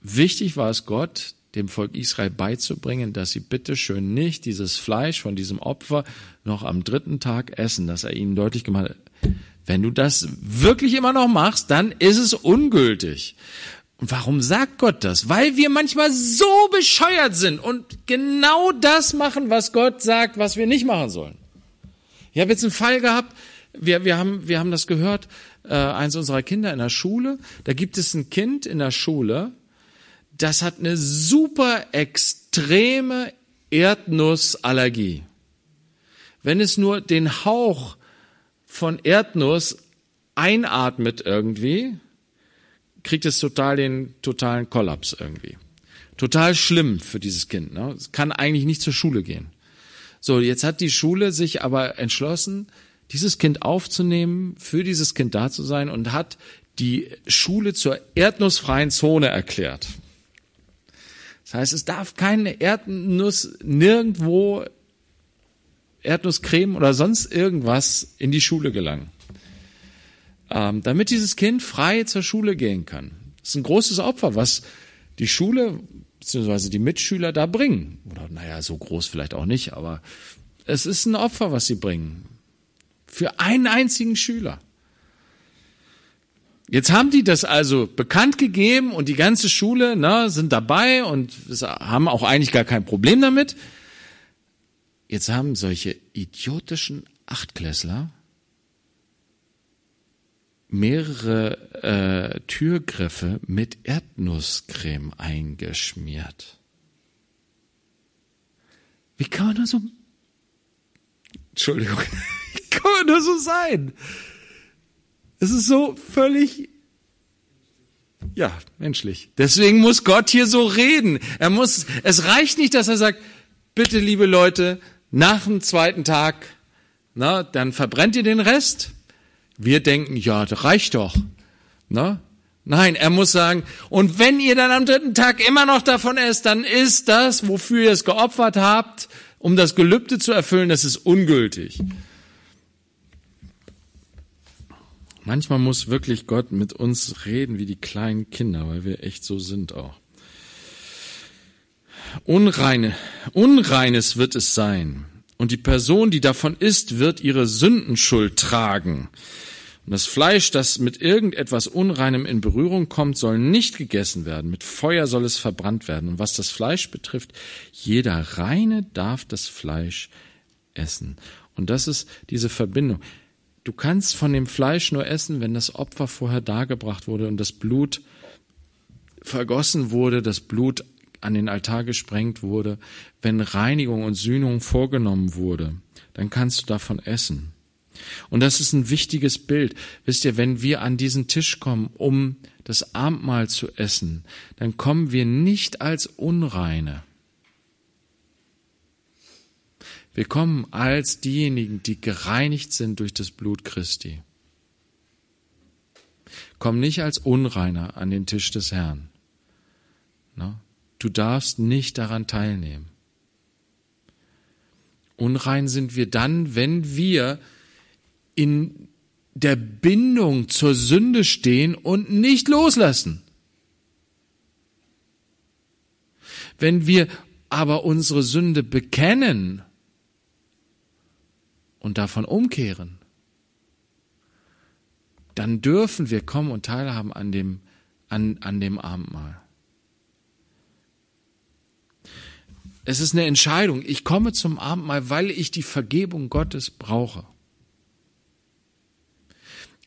Speaker 1: wichtig war es Gott, dem Volk Israel beizubringen, dass sie bitteschön nicht dieses Fleisch von diesem Opfer noch am dritten Tag essen, dass er ihnen deutlich gemacht hat, wenn du das wirklich immer noch machst, dann ist es ungültig. Und warum sagt Gott das? Weil wir manchmal so bescheuert sind und genau das machen, was Gott sagt, was wir nicht machen sollen. Ich habe jetzt einen Fall gehabt, wir, wir, haben, wir haben das gehört, äh, eins unserer Kinder in der Schule, da gibt es ein Kind in der Schule, das hat eine super extreme Erdnussallergie. Wenn es nur den Hauch von Erdnuss einatmet irgendwie, kriegt es total den totalen Kollaps irgendwie. Total schlimm für dieses Kind. Ne? Es kann eigentlich nicht zur Schule gehen. So, jetzt hat die Schule sich aber entschlossen, dieses Kind aufzunehmen, für dieses Kind da zu sein und hat die Schule zur erdnussfreien Zone erklärt. Das heißt, es darf keine Erdnuss nirgendwo Erdnusscreme oder sonst irgendwas in die Schule gelangen. Ähm, damit dieses Kind frei zur Schule gehen kann. Das ist ein großes Opfer, was die Schule bzw. die Mitschüler da bringen. Oder naja, so groß vielleicht auch nicht, aber es ist ein Opfer, was sie bringen. Für einen einzigen Schüler. Jetzt haben die das also bekannt gegeben und die ganze Schule ne, sind dabei und haben auch eigentlich gar kein Problem damit. Jetzt haben solche idiotischen Achtklässler mehrere äh, Türgriffe mit Erdnusscreme eingeschmiert. Wie kann man nur so, Entschuldigung, [LAUGHS] wie kann man nur so sein? Es ist so völlig, ja, menschlich. Deswegen muss Gott hier so reden. Er muss, es reicht nicht, dass er sagt, bitte, liebe Leute, nach dem zweiten Tag, na, dann verbrennt ihr den Rest. Wir denken, ja, das reicht doch. Na? Nein, er muss sagen, und wenn ihr dann am dritten Tag immer noch davon esst, dann ist das, wofür ihr es geopfert habt, um das Gelübde zu erfüllen, das ist ungültig. Manchmal muss wirklich Gott mit uns reden wie die kleinen Kinder, weil wir echt so sind auch. Unreine, Unreines wird es sein. Und die Person, die davon isst, wird ihre Sündenschuld tragen. Und das Fleisch, das mit irgendetwas Unreinem in Berührung kommt, soll nicht gegessen werden. Mit Feuer soll es verbrannt werden. Und was das Fleisch betrifft, jeder Reine darf das Fleisch essen. Und das ist diese Verbindung. Du kannst von dem Fleisch nur essen, wenn das Opfer vorher dargebracht wurde und das Blut vergossen wurde, das Blut an den Altar gesprengt wurde, wenn Reinigung und Sühnung vorgenommen wurde, dann kannst du davon essen. Und das ist ein wichtiges Bild. Wisst ihr, wenn wir an diesen Tisch kommen, um das Abendmahl zu essen, dann kommen wir nicht als Unreine. Wir kommen als diejenigen, die gereinigt sind durch das Blut Christi. Komm nicht als Unreiner an den Tisch des Herrn. Du darfst nicht daran teilnehmen. Unrein sind wir dann, wenn wir in der Bindung zur Sünde stehen und nicht loslassen. Wenn wir aber unsere Sünde bekennen und davon umkehren, dann dürfen wir kommen und teilhaben an dem, an, an dem Abendmahl. Es ist eine Entscheidung. Ich komme zum Abendmahl, weil ich die Vergebung Gottes brauche.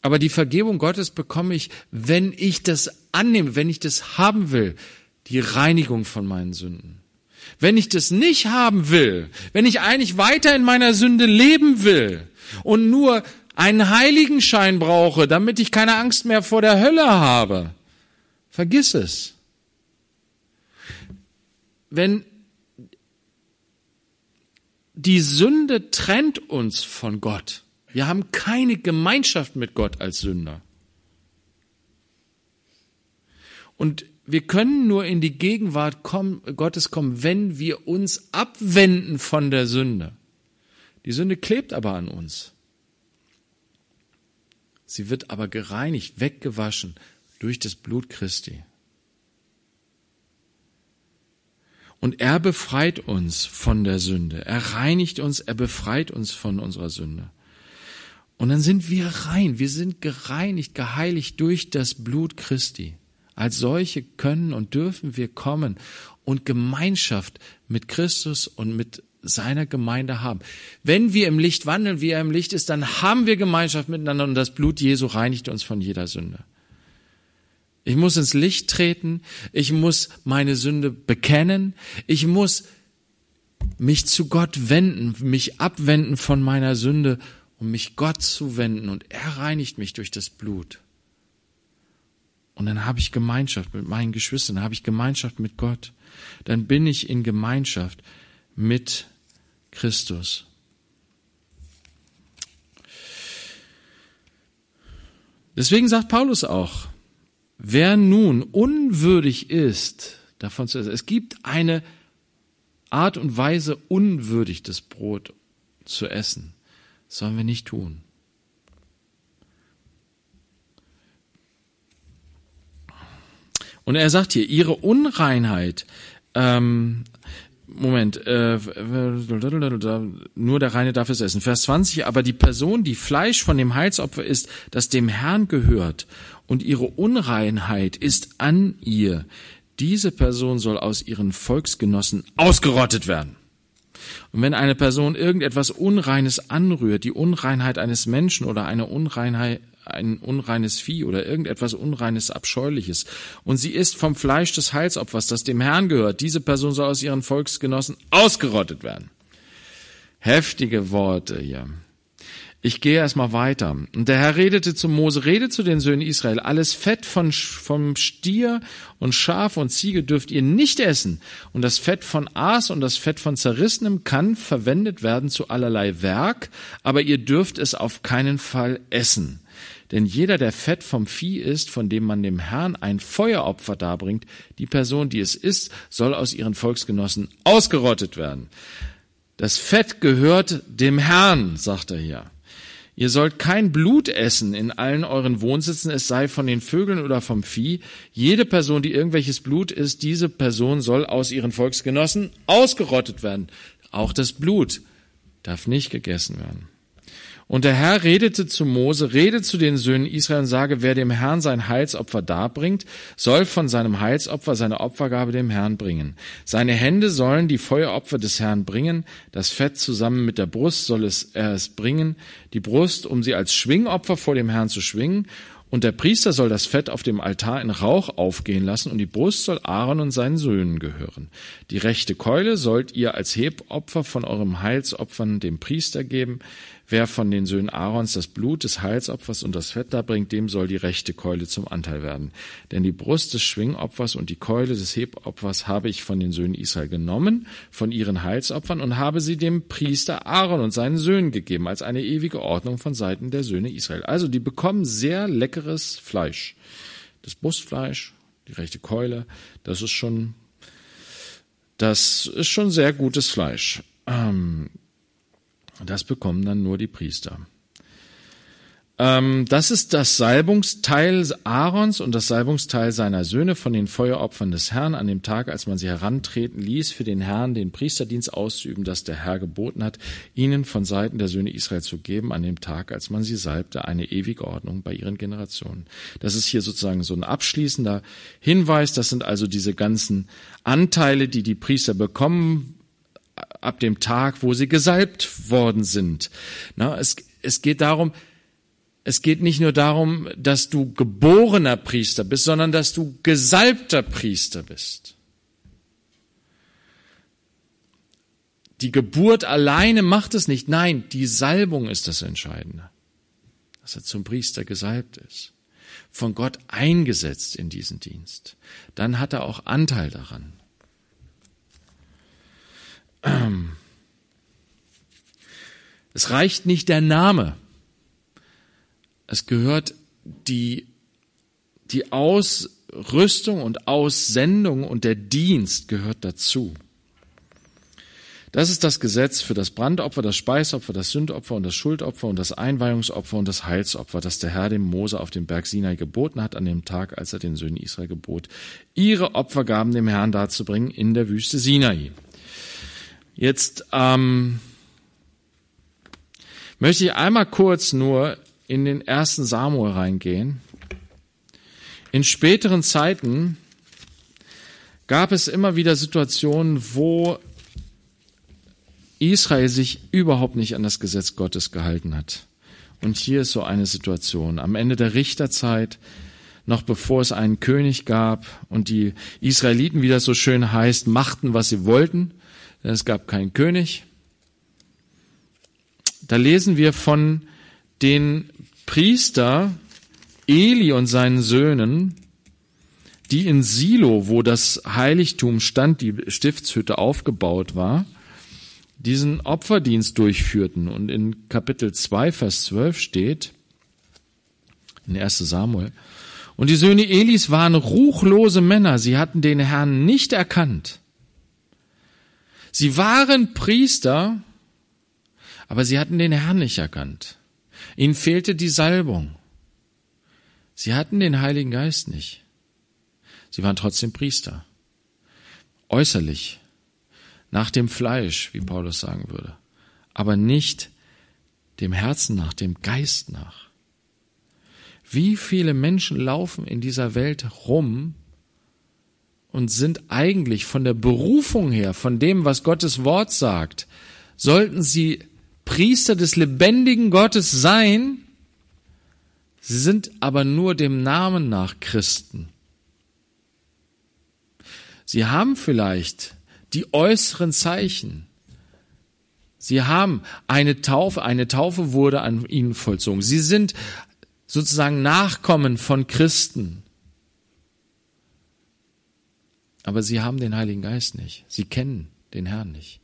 Speaker 1: Aber die Vergebung Gottes bekomme ich, wenn ich das annehme, wenn ich das haben will, die Reinigung von meinen Sünden. Wenn ich das nicht haben will, wenn ich eigentlich weiter in meiner Sünde leben will und nur einen Heiligenschein brauche, damit ich keine Angst mehr vor der Hölle habe, vergiss es. Wenn die Sünde trennt uns von Gott, wir haben keine Gemeinschaft mit Gott als Sünder. Und wir können nur in die Gegenwart Gottes kommen, wenn wir uns abwenden von der Sünde. Die Sünde klebt aber an uns. Sie wird aber gereinigt, weggewaschen, durch das Blut Christi. Und er befreit uns von der Sünde. Er reinigt uns, er befreit uns von unserer Sünde. Und dann sind wir rein. Wir sind gereinigt, geheiligt durch das Blut Christi. Als solche können und dürfen wir kommen und Gemeinschaft mit Christus und mit seiner Gemeinde haben. Wenn wir im Licht wandeln, wie er im Licht ist, dann haben wir Gemeinschaft miteinander und das Blut Jesu reinigt uns von jeder Sünde. Ich muss ins Licht treten, ich muss meine Sünde bekennen, ich muss mich zu Gott wenden, mich abwenden von meiner Sünde um mich Gott zu wenden und er reinigt mich durch das Blut. Und dann habe ich Gemeinschaft mit meinen Geschwistern, dann habe ich Gemeinschaft mit Gott. Dann bin ich in Gemeinschaft mit Christus. Deswegen sagt Paulus auch, wer nun unwürdig ist, davon zu essen, es gibt eine Art und Weise, unwürdig das Brot zu essen sollen wir nicht tun. Und er sagt hier, ihre Unreinheit, ähm, Moment, äh, nur der Reine darf es essen. Vers 20, aber die Person, die Fleisch von dem Heilsopfer ist, das dem Herrn gehört, und ihre Unreinheit ist an ihr, diese Person soll aus ihren Volksgenossen ausgerottet werden. Und wenn eine Person irgendetwas Unreines anrührt, die Unreinheit eines Menschen oder eine Unreinheit, ein unreines Vieh oder irgendetwas Unreines, Abscheuliches, und sie isst vom Fleisch des Heilsopfers, das dem Herrn gehört, diese Person soll aus ihren Volksgenossen ausgerottet werden. Heftige Worte hier. Ich gehe erstmal weiter. Und der Herr redete zu Mose, rede zu den Söhnen Israel, alles Fett von, vom Stier und Schaf und Ziege dürft ihr nicht essen. Und das Fett von Aas und das Fett von Zerrissenem kann verwendet werden zu allerlei Werk, aber ihr dürft es auf keinen Fall essen. Denn jeder, der Fett vom Vieh isst, von dem man dem Herrn ein Feueropfer darbringt, die Person, die es isst, soll aus ihren Volksgenossen ausgerottet werden. Das Fett gehört dem Herrn, sagt er hier. Ihr sollt kein Blut essen in allen euren Wohnsitzen, es sei von den Vögeln oder vom Vieh. Jede Person, die irgendwelches Blut isst, diese Person soll aus ihren Volksgenossen ausgerottet werden. Auch das Blut darf nicht gegessen werden. Und der Herr redete zu Mose, rede zu den Söhnen Israel und sage, wer dem Herrn sein Heilsopfer darbringt, soll von seinem Heilsopfer seine Opfergabe dem Herrn bringen. Seine Hände sollen die Feueropfer des Herrn bringen, das Fett zusammen mit der Brust soll es, er es bringen, die Brust, um sie als Schwingopfer vor dem Herrn zu schwingen, und der Priester soll das Fett auf dem Altar in Rauch aufgehen lassen, und die Brust soll Aaron und seinen Söhnen gehören. Die rechte Keule sollt ihr als Hebopfer von eurem Heilsopfern dem Priester geben. Wer von den Söhnen Aarons das Blut des Heilsopfers und das Fett darbringt, dem soll die rechte Keule zum Anteil werden. Denn die Brust des Schwingopfers und die Keule des Hebopfers habe ich von den Söhnen Israel genommen, von ihren Heilsopfern, und habe sie dem Priester Aaron und seinen Söhnen gegeben, als eine ewige Ordnung von Seiten der Söhne Israel. Also die bekommen sehr leckeres Fleisch. Das Brustfleisch, die rechte Keule, das ist schon, das ist schon sehr gutes Fleisch. Ähm, das bekommen dann nur die Priester. Ähm, das ist das Salbungsteil Aarons und das Salbungsteil seiner Söhne von den Feueropfern des Herrn an dem Tag, als man sie herantreten ließ, für den Herrn den Priesterdienst auszuüben, das der Herr geboten hat, ihnen von Seiten der Söhne Israel zu geben, an dem Tag, als man sie salbte, eine ewige Ordnung bei ihren Generationen. Das ist hier sozusagen so ein abschließender Hinweis. Das sind also diese ganzen Anteile, die die Priester bekommen, ab dem Tag, wo sie gesalbt worden sind. Na, es, es geht darum, es geht nicht nur darum, dass du geborener Priester bist, sondern dass du gesalbter Priester bist. Die Geburt alleine macht es nicht. Nein, die Salbung ist das Entscheidende. Dass er zum Priester gesalbt ist. Von Gott eingesetzt in diesen Dienst. Dann hat er auch Anteil daran. Es reicht nicht der Name. Es gehört die, die Ausrüstung und Aussendung und der Dienst gehört dazu. Das ist das Gesetz für das Brandopfer, das Speisopfer, das Sündopfer und das Schuldopfer und das Einweihungsopfer und das Heilsopfer, das der Herr dem Mose auf dem Berg Sinai geboten hat an dem Tag, als er den Söhnen Israel gebot, ihre Opfergaben dem Herrn darzubringen in der Wüste Sinai. Jetzt ähm, möchte ich einmal kurz nur in den ersten Samuel reingehen. In späteren Zeiten gab es immer wieder Situationen, wo Israel sich überhaupt nicht an das Gesetz Gottes gehalten hat. Und hier ist so eine Situation. Am Ende der Richterzeit, noch bevor es einen König gab und die Israeliten, wie das so schön heißt, machten, was sie wollten, denn es gab keinen König. Da lesen wir von den Priester Eli und seinen Söhnen, die in Silo, wo das Heiligtum stand, die Stiftshütte aufgebaut war, diesen Opferdienst durchführten. Und in Kapitel 2, Vers 12 steht, in 1 Samuel, und die Söhne Elis waren ruchlose Männer, sie hatten den Herrn nicht erkannt. Sie waren Priester, aber sie hatten den Herrn nicht erkannt. Ihnen fehlte die Salbung. Sie hatten den Heiligen Geist nicht. Sie waren trotzdem Priester. Äußerlich, nach dem Fleisch, wie Paulus sagen würde, aber nicht dem Herzen nach, dem Geist nach. Wie viele Menschen laufen in dieser Welt rum und sind eigentlich von der Berufung her, von dem, was Gottes Wort sagt, sollten sie Priester des lebendigen Gottes sein, sie sind aber nur dem Namen nach Christen. Sie haben vielleicht die äußeren Zeichen. Sie haben eine Taufe, eine Taufe wurde an ihnen vollzogen. Sie sind sozusagen Nachkommen von Christen. Aber sie haben den Heiligen Geist nicht. Sie kennen den Herrn nicht.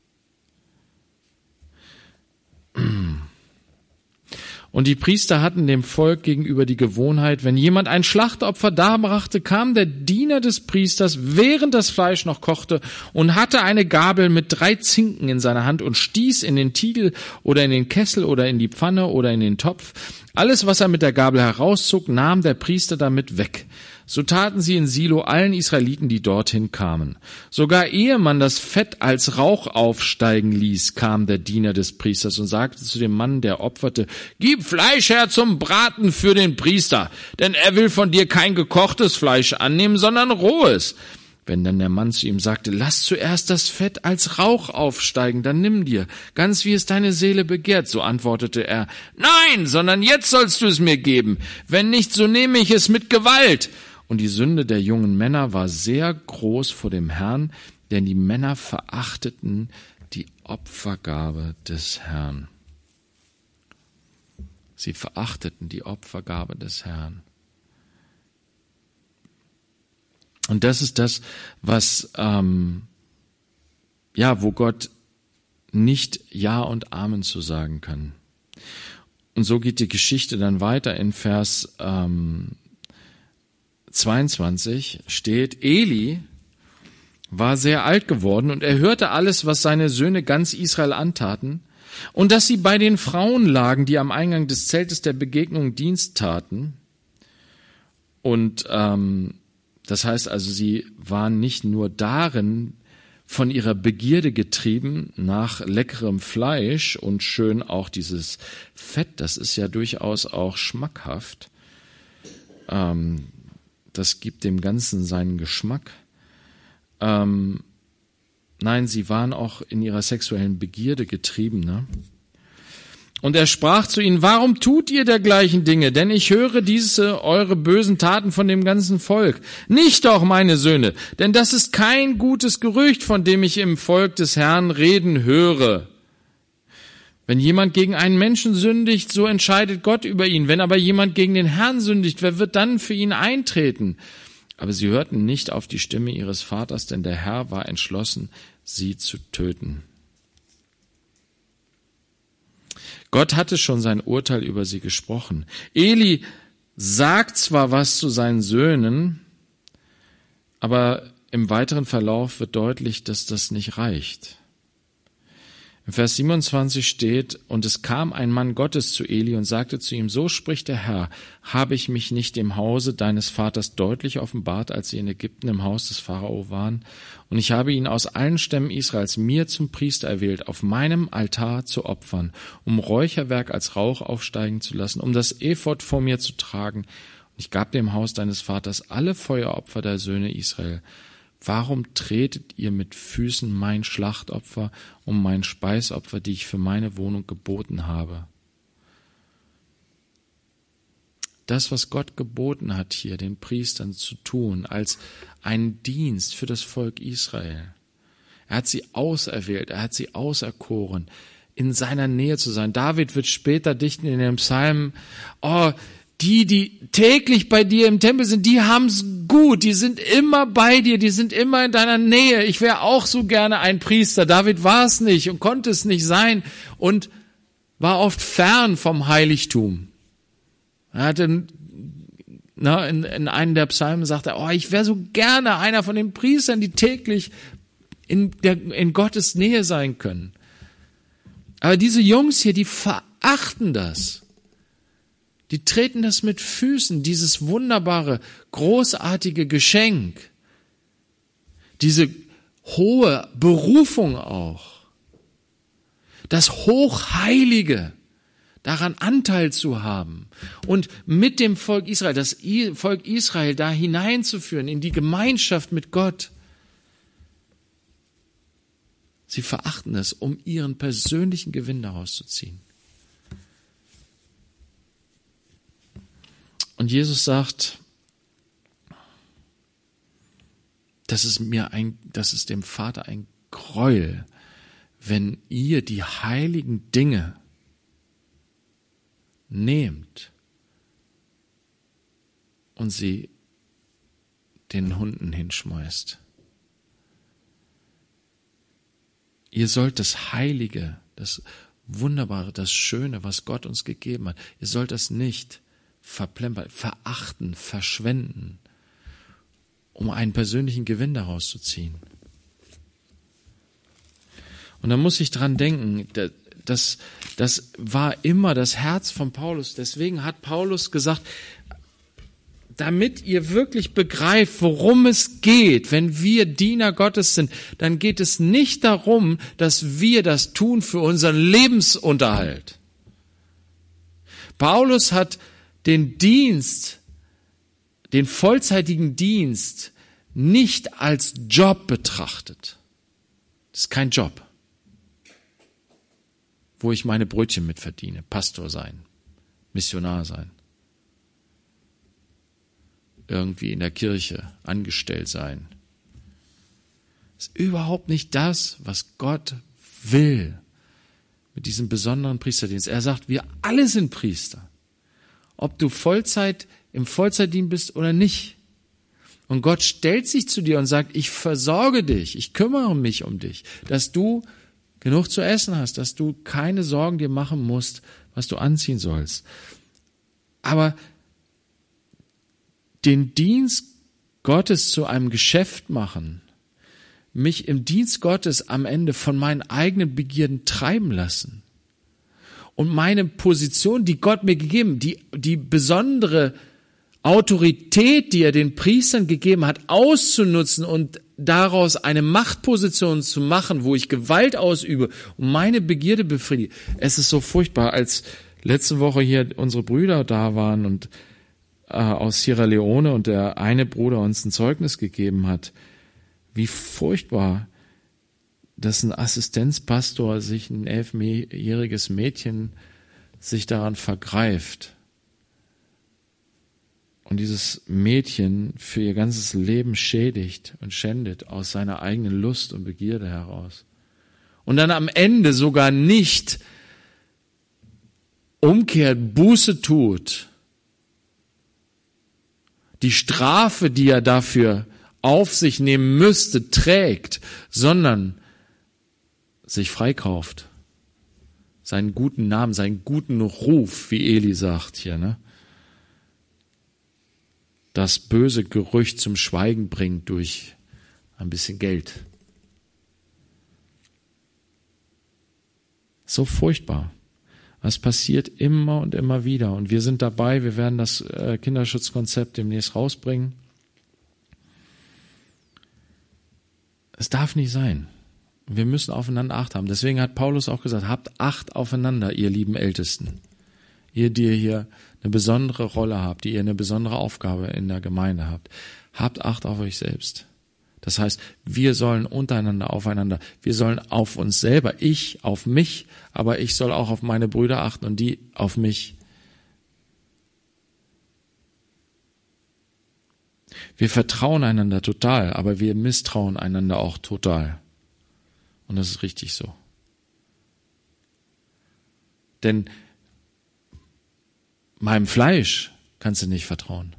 Speaker 1: Und die Priester hatten dem Volk gegenüber die Gewohnheit, wenn jemand ein Schlachtopfer darbrachte, kam der Diener des Priesters, während das Fleisch noch kochte, und hatte eine Gabel mit drei Zinken in seiner Hand und stieß in den Tiegel oder in den Kessel oder in die Pfanne oder in den Topf. Alles, was er mit der Gabel herauszog, nahm der Priester damit weg. So taten sie in Silo allen Israeliten, die dorthin kamen. Sogar ehe man das Fett als Rauch aufsteigen ließ, kam der Diener des Priesters und sagte zu dem Mann, der opferte, Gib Fleisch her zum Braten für den Priester, denn er will von dir kein gekochtes Fleisch annehmen, sondern rohes. Wenn dann der Mann zu ihm sagte, lass zuerst das Fett als Rauch aufsteigen, dann nimm dir, ganz wie es deine Seele begehrt, so antwortete er, nein, sondern jetzt sollst du es mir geben, wenn nicht, so nehme ich es mit Gewalt. Und die Sünde der jungen Männer war sehr groß vor dem Herrn, denn die Männer verachteten die Opfergabe des Herrn. Sie verachteten die Opfergabe des Herrn. Und das ist das, was ähm, ja, wo Gott nicht Ja und Amen zu sagen kann. Und so geht die Geschichte dann weiter in Vers ähm, 22 steht, Eli war sehr alt geworden und er hörte alles, was seine Söhne ganz Israel antaten und dass sie bei den Frauen lagen, die am Eingang des Zeltes der Begegnung Dienst taten. Und ähm, das heißt also, sie waren nicht nur darin von ihrer Begierde getrieben nach leckerem Fleisch und schön auch dieses Fett, das ist ja durchaus auch schmackhaft. Ähm, das gibt dem Ganzen seinen Geschmack. Ähm, nein, sie waren auch in ihrer sexuellen Begierde getrieben. Ne? Und er sprach zu ihnen, warum tut ihr dergleichen Dinge? Denn ich höre diese eure bösen Taten von dem ganzen Volk. Nicht doch, meine Söhne, denn das ist kein gutes Gerücht, von dem ich im Volk des Herrn reden höre. Wenn jemand gegen einen Menschen sündigt, so entscheidet Gott über ihn. Wenn aber jemand gegen den Herrn sündigt, wer wird dann für ihn eintreten? Aber sie hörten nicht auf die Stimme ihres Vaters, denn der Herr war entschlossen, sie zu töten. Gott hatte schon sein Urteil über sie gesprochen. Eli sagt zwar was zu seinen Söhnen, aber im weiteren Verlauf wird deutlich, dass das nicht reicht. Im Vers 27 steht, und es kam ein Mann Gottes zu Eli und sagte zu ihm, so spricht der Herr, habe ich mich nicht im Hause deines Vaters deutlich offenbart, als sie in Ägypten im Haus des Pharao waren? Und ich habe ihn aus allen Stämmen Israels mir zum Priester erwählt, auf meinem Altar zu opfern, um Räucherwerk als Rauch aufsteigen zu lassen, um das Ephod vor mir zu tragen. Und ich gab dem Haus deines Vaters alle Feueropfer der Söhne Israel. Warum tretet ihr mit Füßen mein Schlachtopfer um mein Speisopfer, die ich für meine Wohnung geboten habe? Das, was Gott geboten hat hier, den Priestern zu tun, als einen Dienst für das Volk Israel. Er hat sie auserwählt, er hat sie auserkoren, in seiner Nähe zu sein. David wird später dichten in dem Psalm, oh, die, die täglich bei dir im Tempel sind, die haben's gut, die sind immer bei dir, die sind immer in deiner Nähe. Ich wäre auch so gerne ein Priester. David war es nicht und konnte es nicht sein und war oft fern vom Heiligtum. Er hatte na, in, in einem der Psalmen sagt er, oh, ich wäre so gerne einer von den Priestern, die täglich in, der, in Gottes Nähe sein können. Aber diese Jungs hier, die verachten das. Die treten das mit Füßen, dieses wunderbare, großartige Geschenk, diese hohe Berufung auch, das Hochheilige, daran Anteil zu haben und mit dem Volk Israel, das Volk Israel da hineinzuführen in die Gemeinschaft mit Gott. Sie verachten es, um ihren persönlichen Gewinn daraus zu ziehen. Und Jesus sagt, das ist mir ein, das ist dem Vater ein Gräuel, wenn ihr die heiligen Dinge nehmt und sie den Hunden hinschmeißt. Ihr sollt das Heilige, das Wunderbare, das Schöne, was Gott uns gegeben hat, ihr sollt das nicht verplempern, verachten, verschwenden, um einen persönlichen Gewinn daraus zu ziehen. Und da muss ich dran denken, das, das war immer das Herz von Paulus. Deswegen hat Paulus gesagt, damit ihr wirklich begreift, worum es geht, wenn wir Diener Gottes sind, dann geht es nicht darum, dass wir das tun für unseren Lebensunterhalt. Paulus hat den Dienst, den vollzeitigen Dienst nicht als Job betrachtet. Das ist kein Job, wo ich meine Brötchen mit verdiene. Pastor sein, Missionar sein, irgendwie in der Kirche angestellt sein. Das ist überhaupt nicht das, was Gott will mit diesem besonderen Priesterdienst. Er sagt, wir alle sind Priester ob du Vollzeit im Vollzeitdienst bist oder nicht. Und Gott stellt sich zu dir und sagt, ich versorge dich, ich kümmere mich um dich, dass du genug zu essen hast, dass du keine Sorgen dir machen musst, was du anziehen sollst. Aber den Dienst Gottes zu einem Geschäft machen, mich im Dienst Gottes am Ende von meinen eigenen Begierden treiben lassen, und meine Position, die Gott mir gegeben, die, die besondere Autorität, die er den Priestern gegeben hat, auszunutzen und daraus eine Machtposition zu machen, wo ich Gewalt ausübe und meine Begierde befriedige. Es ist so furchtbar, als letzte Woche hier unsere Brüder da waren und äh, aus Sierra Leone und der eine Bruder uns ein Zeugnis gegeben hat, wie furchtbar dass ein Assistenzpastor sich ein elfjähriges Mädchen sich daran vergreift und dieses Mädchen für ihr ganzes Leben schädigt und schändet aus seiner eigenen Lust und Begierde heraus. Und dann am Ende sogar nicht umkehrt, Buße tut, die Strafe, die er dafür auf sich nehmen müsste, trägt, sondern sich freikauft. Seinen guten Namen, seinen guten Ruf, wie Eli sagt hier, ne? Das böse Gerücht zum Schweigen bringt durch ein bisschen Geld. So furchtbar. Das passiert immer und immer wieder. Und wir sind dabei, wir werden das äh, Kinderschutzkonzept demnächst rausbringen. Es darf nicht sein. Wir müssen aufeinander Acht haben. Deswegen hat Paulus auch gesagt, habt Acht aufeinander, ihr lieben Ältesten. Ihr, die ihr hier eine besondere Rolle habt, die ihr eine besondere Aufgabe in der Gemeinde habt. Habt Acht auf euch selbst. Das heißt, wir sollen untereinander aufeinander, wir sollen auf uns selber, ich auf mich, aber ich soll auch auf meine Brüder achten und die auf mich. Wir vertrauen einander total, aber wir misstrauen einander auch total. Und das ist richtig so. Denn meinem Fleisch kannst du nicht vertrauen.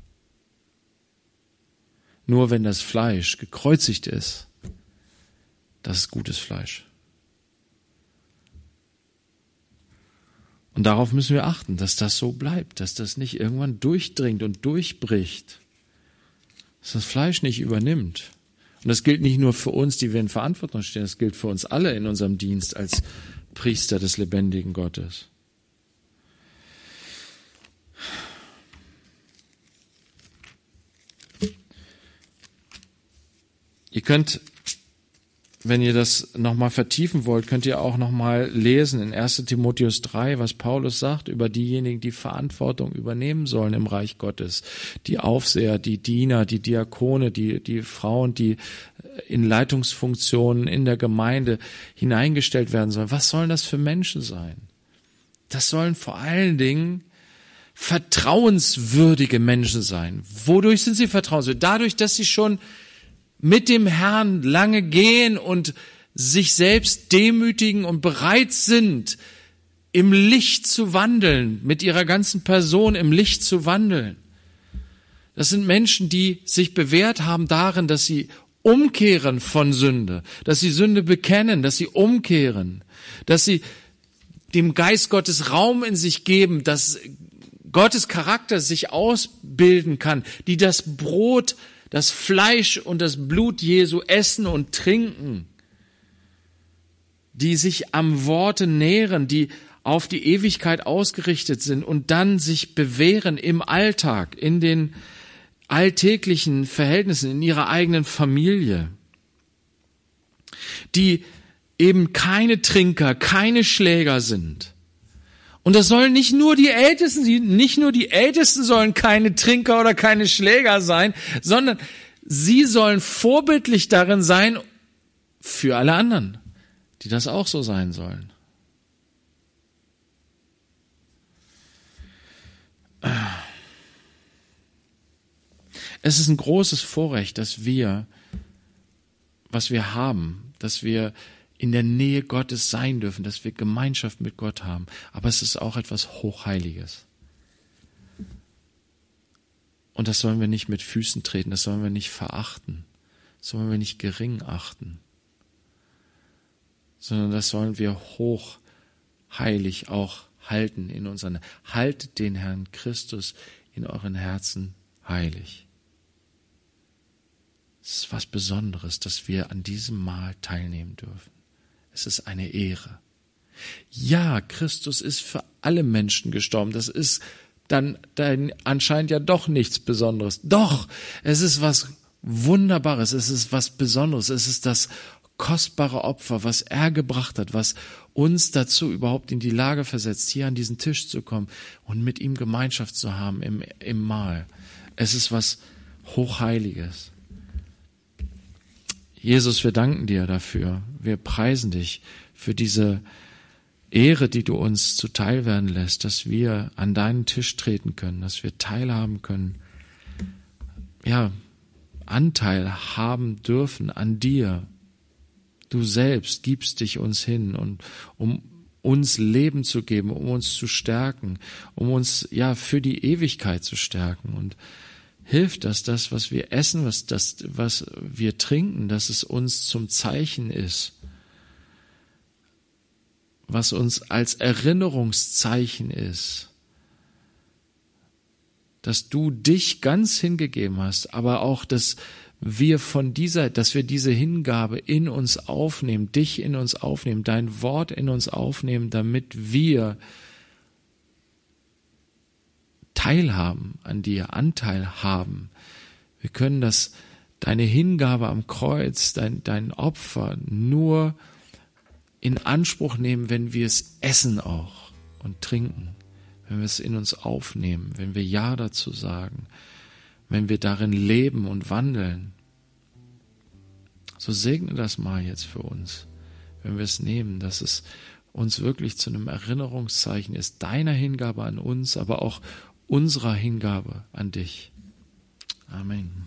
Speaker 1: Nur wenn das Fleisch gekreuzigt ist, das ist gutes Fleisch. Und darauf müssen wir achten, dass das so bleibt, dass das nicht irgendwann durchdringt und durchbricht, dass das Fleisch nicht übernimmt. Und das gilt nicht nur für uns, die wir in Verantwortung stehen, das gilt für uns alle in unserem Dienst als Priester des lebendigen Gottes. Ihr könnt, wenn ihr das nochmal vertiefen wollt, könnt ihr auch nochmal lesen in 1 Timotheus 3, was Paulus sagt über diejenigen, die Verantwortung übernehmen sollen im Reich Gottes. Die Aufseher, die Diener, die Diakone, die, die Frauen, die in Leitungsfunktionen in der Gemeinde hineingestellt werden sollen. Was sollen das für Menschen sein? Das sollen vor allen Dingen vertrauenswürdige Menschen sein. Wodurch sind sie vertrauenswürdig? Dadurch, dass sie schon mit dem Herrn lange gehen und sich selbst demütigen und bereit sind, im Licht zu wandeln, mit ihrer ganzen Person im Licht zu wandeln. Das sind Menschen, die sich bewährt haben darin, dass sie umkehren von Sünde, dass sie Sünde bekennen, dass sie umkehren, dass sie dem Geist Gottes Raum in sich geben, dass Gottes Charakter sich ausbilden kann, die das Brot das Fleisch und das Blut Jesu essen und trinken, die sich am Worte nähren, die auf die Ewigkeit ausgerichtet sind und dann sich bewähren im Alltag, in den alltäglichen Verhältnissen, in ihrer eigenen Familie, die eben keine Trinker, keine Schläger sind, und das sollen nicht nur die Ältesten, nicht nur die Ältesten sollen keine Trinker oder keine Schläger sein, sondern sie sollen vorbildlich darin sein für alle anderen, die das auch so sein sollen. Es ist ein großes Vorrecht, dass wir, was wir haben, dass wir in der Nähe Gottes sein dürfen, dass wir Gemeinschaft mit Gott haben. Aber es ist auch etwas Hochheiliges. Und das sollen wir nicht mit Füßen treten, das sollen wir nicht verachten, das sollen wir nicht gering achten, sondern das sollen wir hochheilig auch halten in unseren. Haltet den Herrn Christus in euren Herzen heilig. Es ist was Besonderes, dass wir an diesem Mahl teilnehmen dürfen. Es ist eine Ehre. Ja, Christus ist für alle Menschen gestorben. Das ist dann, dann anscheinend ja doch nichts Besonderes. Doch, es ist was Wunderbares. Es ist was Besonderes. Es ist das kostbare Opfer, was er gebracht hat, was uns dazu überhaupt in die Lage versetzt, hier an diesen Tisch zu kommen und mit ihm Gemeinschaft zu haben im, im Mahl. Es ist was Hochheiliges. Jesus, wir danken dir dafür. Wir preisen dich für diese Ehre, die du uns zuteil werden lässt, dass wir an deinen Tisch treten können, dass wir teilhaben können, ja, Anteil haben dürfen an dir. Du selbst gibst dich uns hin und um uns Leben zu geben, um uns zu stärken, um uns ja für die Ewigkeit zu stärken und hilft, dass das, was wir essen, was, das, was wir trinken, dass es uns zum Zeichen ist, was uns als Erinnerungszeichen ist, dass du dich ganz hingegeben hast, aber auch, dass wir von dieser, dass wir diese Hingabe in uns aufnehmen, dich in uns aufnehmen, dein Wort in uns aufnehmen, damit wir teilhaben an dir, Anteil haben. Wir können das, deine Hingabe am Kreuz, dein, dein Opfer nur in Anspruch nehmen, wenn wir es essen auch und trinken wenn wir es in uns aufnehmen, wenn wir Ja dazu sagen, wenn wir darin leben und wandeln. So segne das mal jetzt für uns, wenn wir es nehmen, dass es uns wirklich zu einem Erinnerungszeichen ist, deiner Hingabe an uns, aber auch unserer Hingabe an dich. Amen.